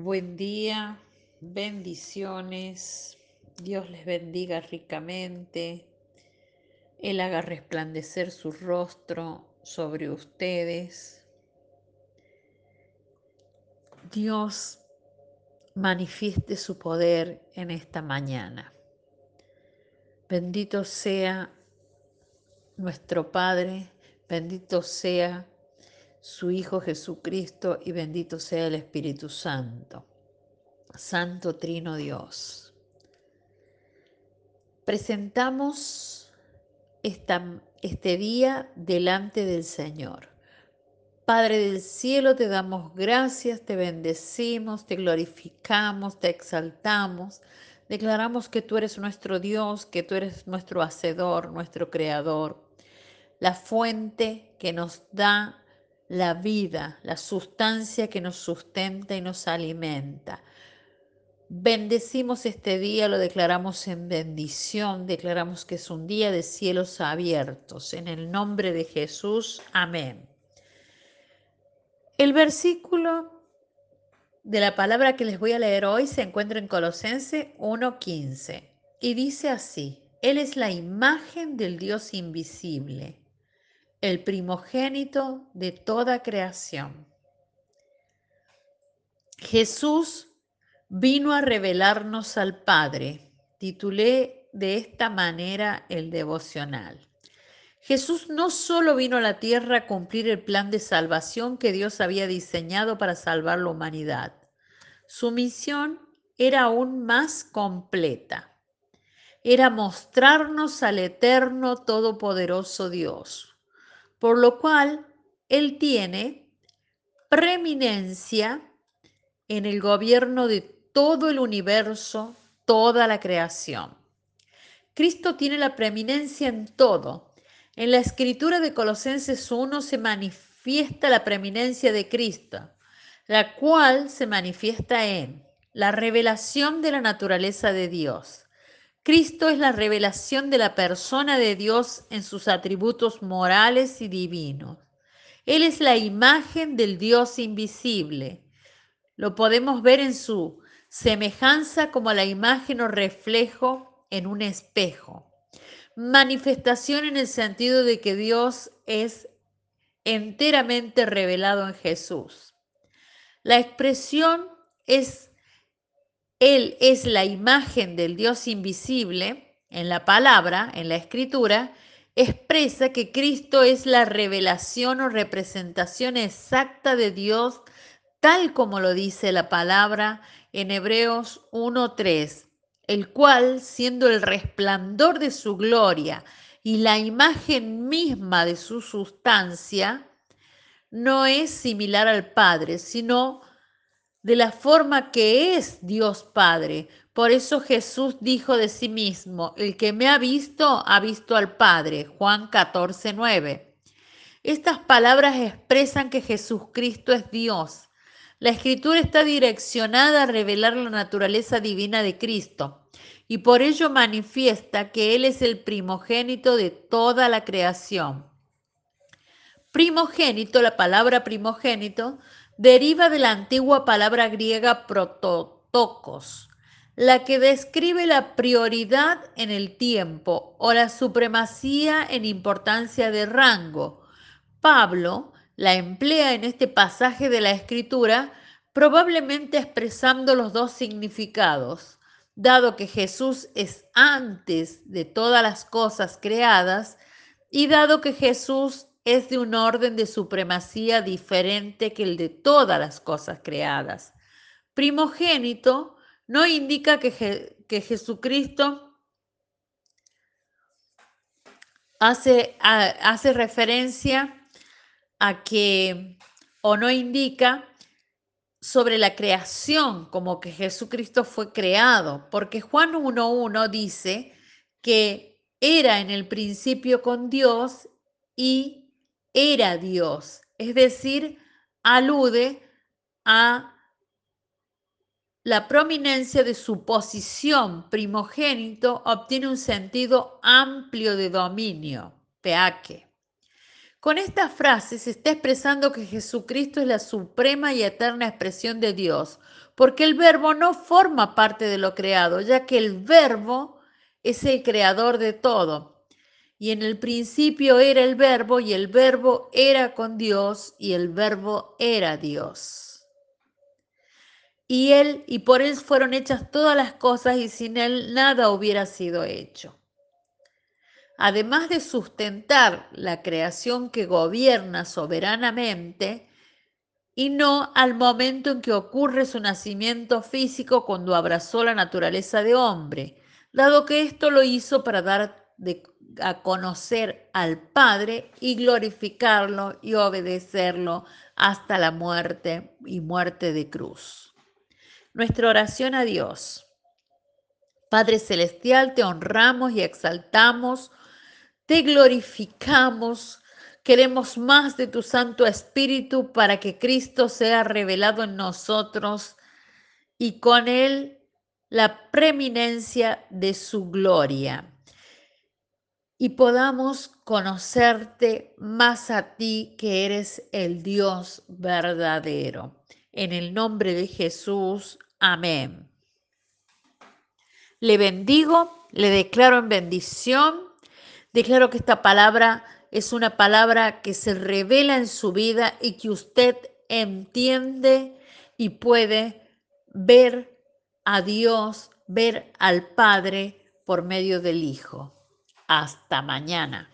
Buen día, bendiciones. Dios les bendiga ricamente. Él haga resplandecer su rostro sobre ustedes. Dios manifieste su poder en esta mañana. Bendito sea nuestro Padre, bendito sea su Hijo Jesucristo y bendito sea el Espíritu Santo. Santo Trino Dios. Presentamos esta, este día delante del Señor. Padre del cielo, te damos gracias, te bendecimos, te glorificamos, te exaltamos. Declaramos que tú eres nuestro Dios, que tú eres nuestro Hacedor, nuestro Creador, la fuente que nos da la vida, la sustancia que nos sustenta y nos alimenta. Bendecimos este día, lo declaramos en bendición, declaramos que es un día de cielos abiertos. En el nombre de Jesús, amén. El versículo de la palabra que les voy a leer hoy se encuentra en Colosense 1.15 y dice así, Él es la imagen del Dios invisible el primogénito de toda creación. Jesús vino a revelarnos al Padre. Titulé de esta manera el devocional. Jesús no solo vino a la tierra a cumplir el plan de salvación que Dios había diseñado para salvar la humanidad. Su misión era aún más completa. Era mostrarnos al eterno todopoderoso Dios por lo cual Él tiene preeminencia en el gobierno de todo el universo, toda la creación. Cristo tiene la preeminencia en todo. En la escritura de Colosenses 1 se manifiesta la preeminencia de Cristo, la cual se manifiesta en la revelación de la naturaleza de Dios, Cristo es la revelación de la persona de Dios en sus atributos morales y divinos. Él es la imagen del Dios invisible. Lo podemos ver en su semejanza como la imagen o reflejo en un espejo. Manifestación en el sentido de que Dios es enteramente revelado en Jesús. La expresión es él es la imagen del Dios invisible, en la palabra, en la escritura, expresa que Cristo es la revelación o representación exacta de Dios, tal como lo dice la palabra en Hebreos 1.3, el cual, siendo el resplandor de su gloria y la imagen misma de su sustancia, no es similar al Padre, sino de la forma que es Dios Padre. Por eso Jesús dijo de sí mismo, el que me ha visto, ha visto al Padre. Juan 14, 9. Estas palabras expresan que Jesucristo es Dios. La escritura está direccionada a revelar la naturaleza divina de Cristo y por ello manifiesta que Él es el primogénito de toda la creación. Primogénito, la palabra primogénito, deriva de la antigua palabra griega prototokos, la que describe la prioridad en el tiempo o la supremacía en importancia de rango. Pablo la emplea en este pasaje de la escritura probablemente expresando los dos significados, dado que Jesús es antes de todas las cosas creadas y dado que Jesús es de un orden de supremacía diferente que el de todas las cosas creadas. Primogénito no indica que, que Jesucristo hace, hace referencia a que, o no indica sobre la creación, como que Jesucristo fue creado, porque Juan 1.1 dice que era en el principio con Dios y era Dios, es decir, alude a la prominencia de su posición primogénito obtiene un sentido amplio de dominio, peaque. Con esta frase se está expresando que Jesucristo es la suprema y eterna expresión de Dios, porque el verbo no forma parte de lo creado, ya que el verbo es el creador de todo. Y en el principio era el verbo y el verbo era con Dios y el verbo era Dios. Y él y por él fueron hechas todas las cosas y sin él nada hubiera sido hecho. Además de sustentar la creación que gobierna soberanamente, y no al momento en que ocurre su nacimiento físico cuando abrazó la naturaleza de hombre, dado que esto lo hizo para dar a conocer al Padre y glorificarlo y obedecerlo hasta la muerte y muerte de cruz. Nuestra oración a Dios. Padre Celestial, te honramos y exaltamos, te glorificamos Queremos más de tu Santo Espíritu para que Cristo sea revelado en nosotros y con él la preeminencia de su gloria. Y podamos conocerte más a ti que eres el Dios verdadero. En el nombre de Jesús, amén. Le bendigo, le declaro en bendición, declaro que esta palabra es una palabra que se revela en su vida y que usted entiende y puede ver a Dios, ver al Padre por medio del Hijo. Hasta mañana.